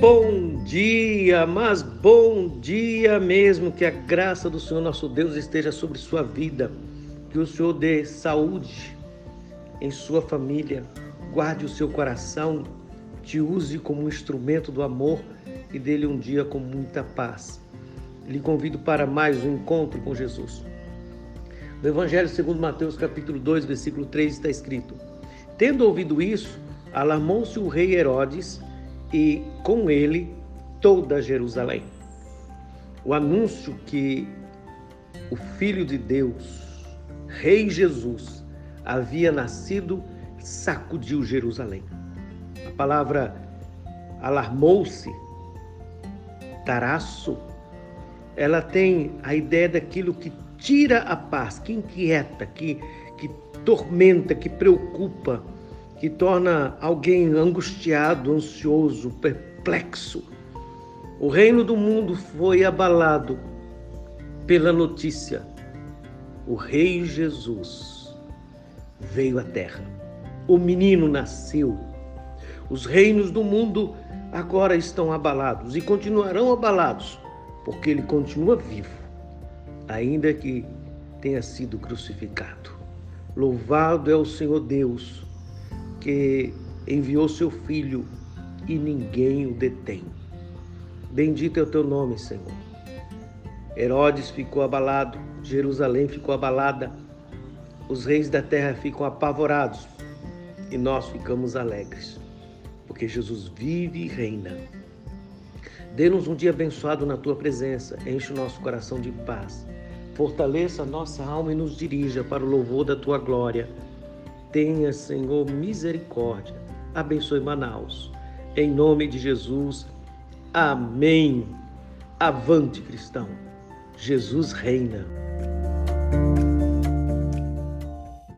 Bom dia, mas bom dia mesmo. Que a graça do Senhor nosso Deus esteja sobre sua vida. Que o Senhor dê saúde em sua família. Guarde o seu coração. Te use como um instrumento do amor e dele um dia com muita paz. Lhe convido para mais um encontro com Jesus. No Evangelho segundo Mateus, capítulo 2, versículo 3, está escrito: Tendo ouvido isso, alarmou-se o rei Herodes e com ele toda Jerusalém. O anúncio que o Filho de Deus, Rei Jesus, havia nascido sacudiu Jerusalém. A palavra alarmou-se, taraço, ela tem a ideia daquilo que tira a paz, que inquieta, que, que tormenta, que preocupa que torna alguém angustiado, ansioso, perplexo. O reino do mundo foi abalado pela notícia. O Rei Jesus veio à terra. O menino nasceu. Os reinos do mundo agora estão abalados e continuarão abalados, porque ele continua vivo, ainda que tenha sido crucificado. Louvado é o Senhor Deus que enviou seu Filho e ninguém o detém. Bendito é o teu nome, Senhor. Herodes ficou abalado, Jerusalém ficou abalada, os reis da terra ficam apavorados e nós ficamos alegres, porque Jesus vive e reina. Dê-nos um dia abençoado na tua presença, enche o nosso coração de paz, fortaleça a nossa alma e nos dirija para o louvor da tua glória Tenha, Senhor, misericórdia. Abençoe Manaus. Em nome de Jesus. Amém. Avante, cristão. Jesus reina.